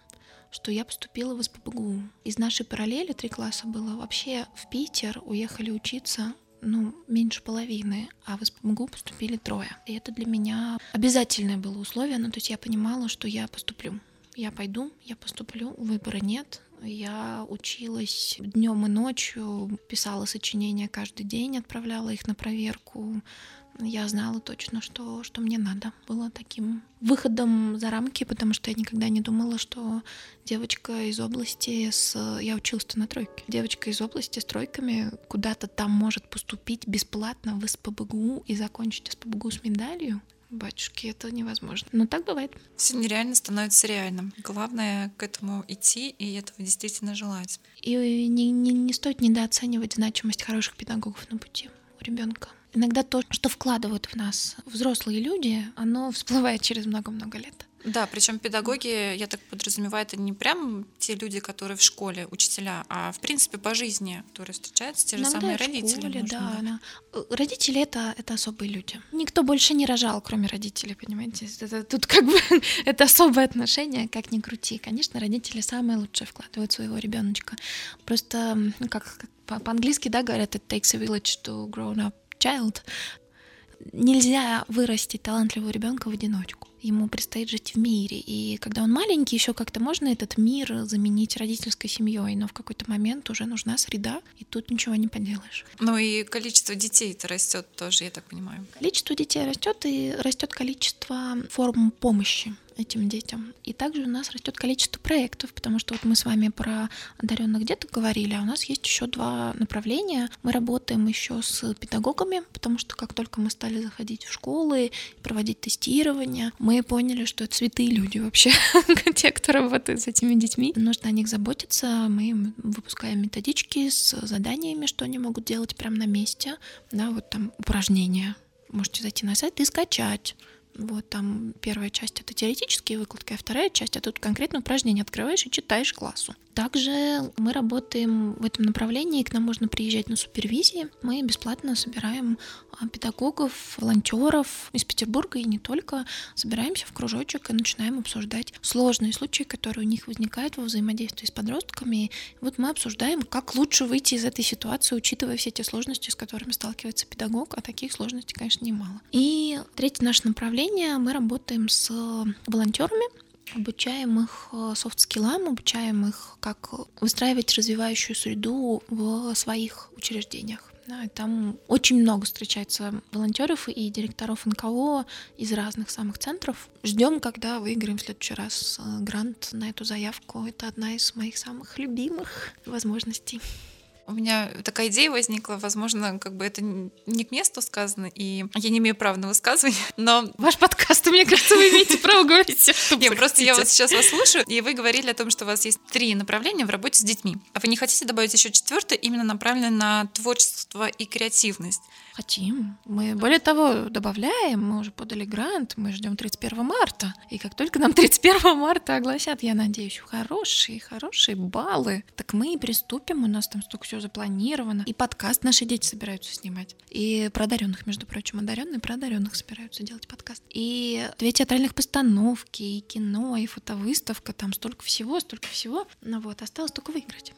Speaker 2: что я поступила в СПБГУ. Из нашей параллели три класса было. Вообще в Питер уехали учиться ну, меньше половины, а в СПМГУ поступили трое. И это для меня обязательное было условие, ну, то есть я понимала, что я поступлю. Я пойду, я поступлю, выбора нет. Я училась днем и ночью, писала сочинения каждый день, отправляла их на проверку, я знала точно, что, что мне надо. Было таким выходом за рамки, потому что я никогда не думала, что девочка из области с... Я училась на тройке. Девочка из области с тройками куда-то там может поступить бесплатно в СПБГУ и закончить СПБГУ с медалью. Батюшки, это невозможно. Но так бывает.
Speaker 1: Все нереально становится реальным. Главное к этому идти и этого действительно желать.
Speaker 2: И не, не, не стоит недооценивать значимость хороших педагогов на пути у ребенка. Иногда то, что вкладывают в нас взрослые люди, оно всплывает через много-много лет.
Speaker 1: Да, причем педагоги, я так подразумеваю, это не прям те люди, которые в школе, учителя, а в принципе по жизни, которые встречаются, те же
Speaker 2: Иногда
Speaker 1: самые родители.
Speaker 2: школе,
Speaker 1: можно,
Speaker 2: да, да. Э, Родители это, это особые люди. Никто больше не рожал, кроме родителей, понимаете? Это, тут как бы это особое отношение, как ни крути. Конечно, родители самые лучшие вкладывают своего ребеночка. Просто, ну, как, как по-английски, да, говорят, it takes a village to grow up child. Нельзя вырастить талантливого ребенка в одиночку. ему предстоит жить в мире. И когда он маленький, еще как-то можно этот мир заменить родительской семьей, но в какой-то момент уже нужна среда, и тут ничего не поделаешь.
Speaker 1: Ну и количество детей-то растет тоже, я так понимаю.
Speaker 2: Количество детей растет, и растет количество форм помощи этим детям. И также у нас растет количество проектов, потому что вот мы с вами про одаренных деток говорили, а у нас есть еще два направления. Мы работаем еще с педагогами, потому что как только мы стали заходить в школы, проводить тестирование, мы поняли, что это святые люди вообще, те, кто работают с этими детьми. Нужно о них заботиться. Мы выпускаем методички с заданиями, что они могут делать прямо на месте. Да, вот там упражнения. Можете зайти на сайт и скачать вот там первая часть это теоретические выкладки, а вторая часть это тут конкретно упражнение открываешь и читаешь классу. Также мы работаем в этом направлении, к нам можно приезжать на супервизии. Мы бесплатно собираем а, педагогов, волонтеров из Петербурга и не только. Собираемся в кружочек и начинаем обсуждать сложные случаи, которые у них возникают во взаимодействии с подростками. И вот мы обсуждаем, как лучше выйти из этой ситуации, учитывая все те сложности, с которыми сталкивается педагог, а таких сложностей, конечно, немало. И третье наше направление, мы работаем с волонтерами, обучаем их софт-скиллам, обучаем их, как выстраивать развивающую среду в своих учреждениях. Да, там очень много встречается волонтеров и директоров НКО из разных самых центров. Ждем, когда выиграем в следующий раз э, грант на эту заявку. Это одна из моих самых любимых возможностей.
Speaker 1: У меня такая идея возникла, возможно, как бы это не к месту сказано, и я не имею права на высказывание, но...
Speaker 2: Ваш подкаст, мне кажется, вы имеете право говорить все, что
Speaker 1: Нет, просто я вот сейчас вас слушаю, и вы говорили о том, что у вас есть три направления в работе с детьми. А вы не хотите добавить еще четвертое, именно направленное на творчество и креативность?
Speaker 2: Хотим. Мы, более того, добавляем, мы уже подали грант, мы ждем 31 марта. И как только нам 31 марта огласят, я надеюсь, хорошие, хорошие баллы, так мы и приступим, у нас там столько всего запланировано. И подкаст наши дети собираются снимать. И про одаренных, между прочим, одаренные про одаренных собираются делать подкаст. И две театральных постановки, и кино, и фотовыставка, там столько всего, столько всего. Ну вот, осталось только выиграть.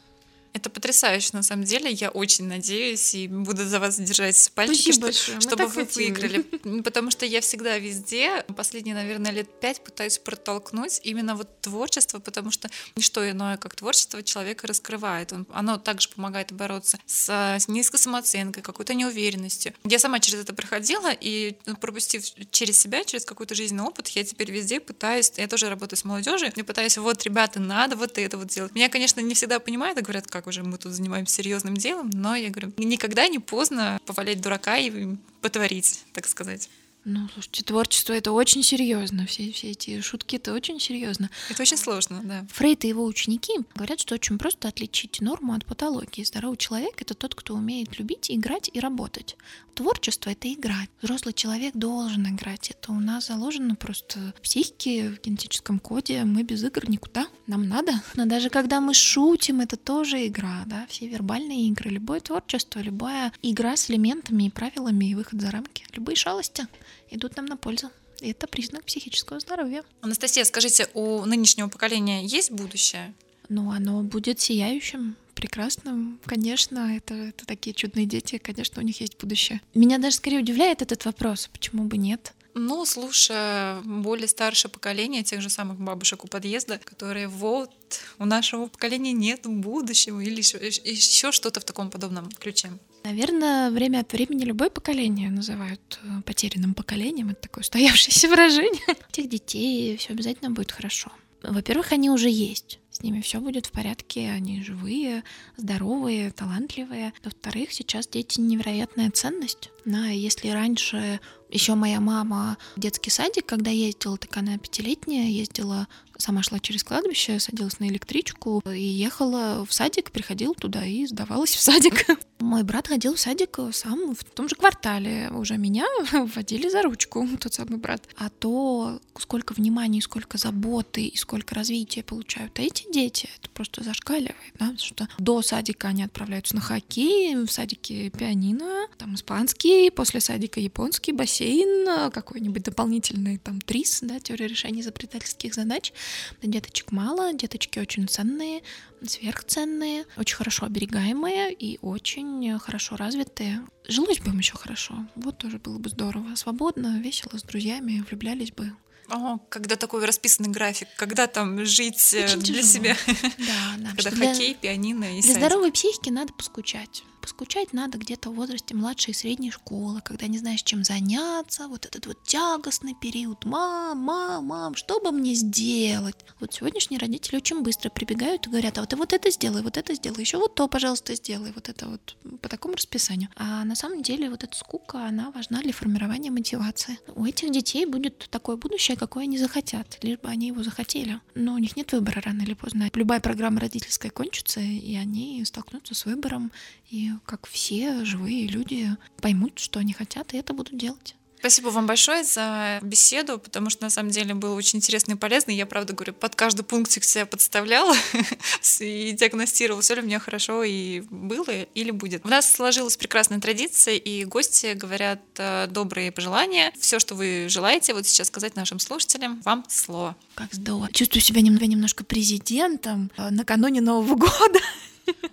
Speaker 1: Это потрясающе, на самом деле. Я очень надеюсь и буду за вас держать пальчики, что, чтобы вы хотели. выиграли. Потому что я всегда везде, последние, наверное, лет пять пытаюсь протолкнуть именно вот творчество, потому что ничто иное, как творчество, человека раскрывает. Он, оно также помогает бороться с, с низкой самооценкой, какой-то неуверенностью. Я сама через это проходила, и ну, пропустив через себя, через какой-то жизненный опыт, я теперь везде пытаюсь, я тоже работаю с молодежью, я пытаюсь, вот, ребята, надо вот это вот делать. Меня, конечно, не всегда понимают и говорят, как уже мы тут занимаемся серьезным делом, но я говорю, никогда не поздно повалять дурака и потворить, так сказать.
Speaker 2: Ну, слушайте, творчество это очень серьезно. Все, все эти шутки это очень серьезно.
Speaker 1: Это очень сложно, да.
Speaker 2: Фрейд и его ученики говорят, что очень просто отличить норму от патологии. Здоровый человек это тот, кто умеет любить, играть и работать. Творчество это играть. Взрослый человек должен играть. Это у нас заложено просто в психике, в генетическом коде. Мы без игр никуда. Нам надо. Но даже когда мы шутим, это тоже игра, да. Все вербальные игры, любое творчество, любая игра с элементами и правилами и выход за рамки, любые шалости идут нам на пользу. И это признак психического здоровья.
Speaker 1: Анастасия, скажите, у нынешнего поколения есть будущее?
Speaker 2: Ну, оно будет сияющим, прекрасным. Конечно, это, это такие чудные дети, конечно, у них есть будущее. Меня даже скорее удивляет этот вопрос, почему бы нет?
Speaker 1: Ну, слушая более старшее поколение тех же самых бабушек у подъезда, которые вот у нашего поколения нет будущего или еще, еще что-то в таком подобном ключе.
Speaker 2: Наверное, время от времени любое поколение называют э, потерянным поколением. Это такое устоявшееся выражение. Этих детей все обязательно будет хорошо. Во-первых, они уже есть. С ними все будет в порядке, они живые, здоровые, талантливые. Во-вторых, сейчас дети невероятная ценность. Да, если раньше еще моя мама в детский садик, когда ездила, так она пятилетняя, ездила сама шла через кладбище, садилась на электричку и ехала в садик, приходила туда и сдавалась в садик. Мой брат ходил в садик сам в том же квартале. Уже меня водили за ручку, тот самый брат. А то, сколько внимания, сколько заботы и сколько развития получают эти дети, это просто зашкаливает, да, потому что до садика они отправляются на хоккей, в садике пианино, там испанский, после садика японский, бассейн, какой-нибудь дополнительный там трис, да, теория решения изобретательских задач. Деточек мало, деточки очень ценные, сверхценные, очень хорошо оберегаемые и очень хорошо развитые. Жилось бы им еще хорошо. Вот тоже было бы здорово. Свободно, весело, с друзьями, влюблялись бы
Speaker 1: О, когда такой расписанный график, когда там жить э,
Speaker 2: Очень
Speaker 1: для
Speaker 2: тяжело.
Speaker 1: себя.
Speaker 2: Да, да.
Speaker 1: Когда
Speaker 2: что для-
Speaker 1: хоккей, пианино и
Speaker 2: Для
Speaker 1: садик.
Speaker 2: здоровой психики надо поскучать. Поскучать надо где-то в возрасте младшей и средней школы, когда не знаешь, чем заняться, вот этот вот тягостный период. Мам, мам, мам, что бы мне сделать? Вот сегодняшние родители очень быстро прибегают и говорят, а вот ты вот это сделай, вот это сделай, еще вот то, пожалуйста, сделай, вот это вот по такому расписанию. А на самом деле вот эта скука, она важна для формирования мотивации. У этих детей будет такое будущее, какое они захотят, лишь бы они его захотели. Но у них нет выбора рано или поздно. Любая программа родительская кончится, и они столкнутся с выбором, и как все живые люди поймут, что они хотят, и это будут делать.
Speaker 1: Спасибо вам большое за беседу, потому что на самом деле было очень интересно и полезно. Я, правда говорю, под каждый пунктик себя подставляла и диагностировала, все ли у меня хорошо и было или будет. У нас сложилась прекрасная традиция, и гости говорят э, добрые пожелания. Все, что вы желаете, вот сейчас сказать нашим слушателям, вам слово.
Speaker 2: Как здорово. Чувствую себя немного, немножко президентом э, накануне Нового года.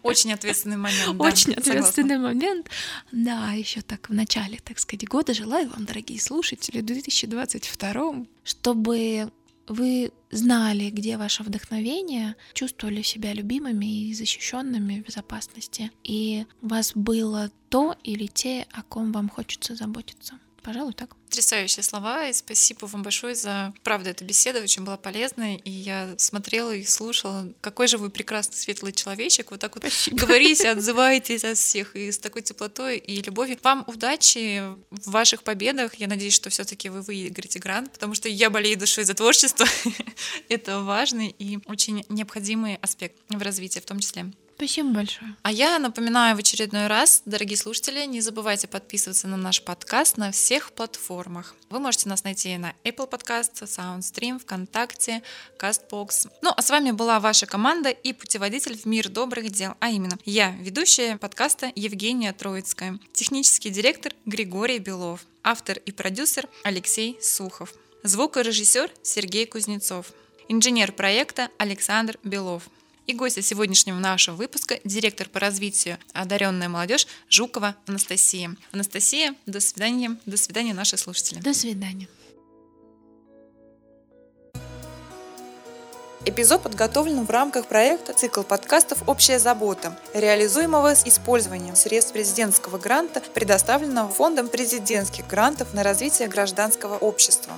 Speaker 1: Очень ответственный момент. да,
Speaker 2: Очень
Speaker 1: согласна.
Speaker 2: ответственный момент. Да, еще так в начале, так сказать, года желаю вам, дорогие слушатели, в 2022, чтобы вы знали, где ваше вдохновение, чувствовали себя любимыми и защищенными в безопасности, и у вас было то или те, о ком вам хочется заботиться. Пожалуй, так.
Speaker 1: Потрясающие слова, и спасибо вам большое за, правда, эта беседа очень была полезная, и я смотрела и слушала, какой же вы прекрасный, светлый человечек, вот так вот говорите, отзываетесь от всех, и с такой теплотой и любовью. Вам удачи в ваших победах, я надеюсь, что все таки вы выиграете грант, потому что я болею душой за творчество, это важный и очень необходимый аспект в развитии в том числе.
Speaker 2: Спасибо большое.
Speaker 1: А я напоминаю в очередной раз, дорогие слушатели, не забывайте подписываться на наш подкаст на всех платформах. Вы можете нас найти на Apple Podcast, SoundStream, ВКонтакте, CastBox. Ну, а с вами была ваша команда и путеводитель в мир добрых дел, а именно я, ведущая подкаста Евгения Троицкая, технический директор Григорий Белов, автор и продюсер Алексей Сухов, звукорежиссер Сергей Кузнецов, инженер проекта Александр Белов. И гостья сегодняшнего нашего выпуска – директор по развитию одаренная молодежь Жукова Анастасия. Анастасия, до свидания. До свидания, наши слушатели.
Speaker 2: До свидания.
Speaker 1: Эпизод подготовлен в рамках проекта «Цикл подкастов «Общая забота», реализуемого с использованием средств президентского гранта, предоставленного Фондом президентских грантов на развитие гражданского общества.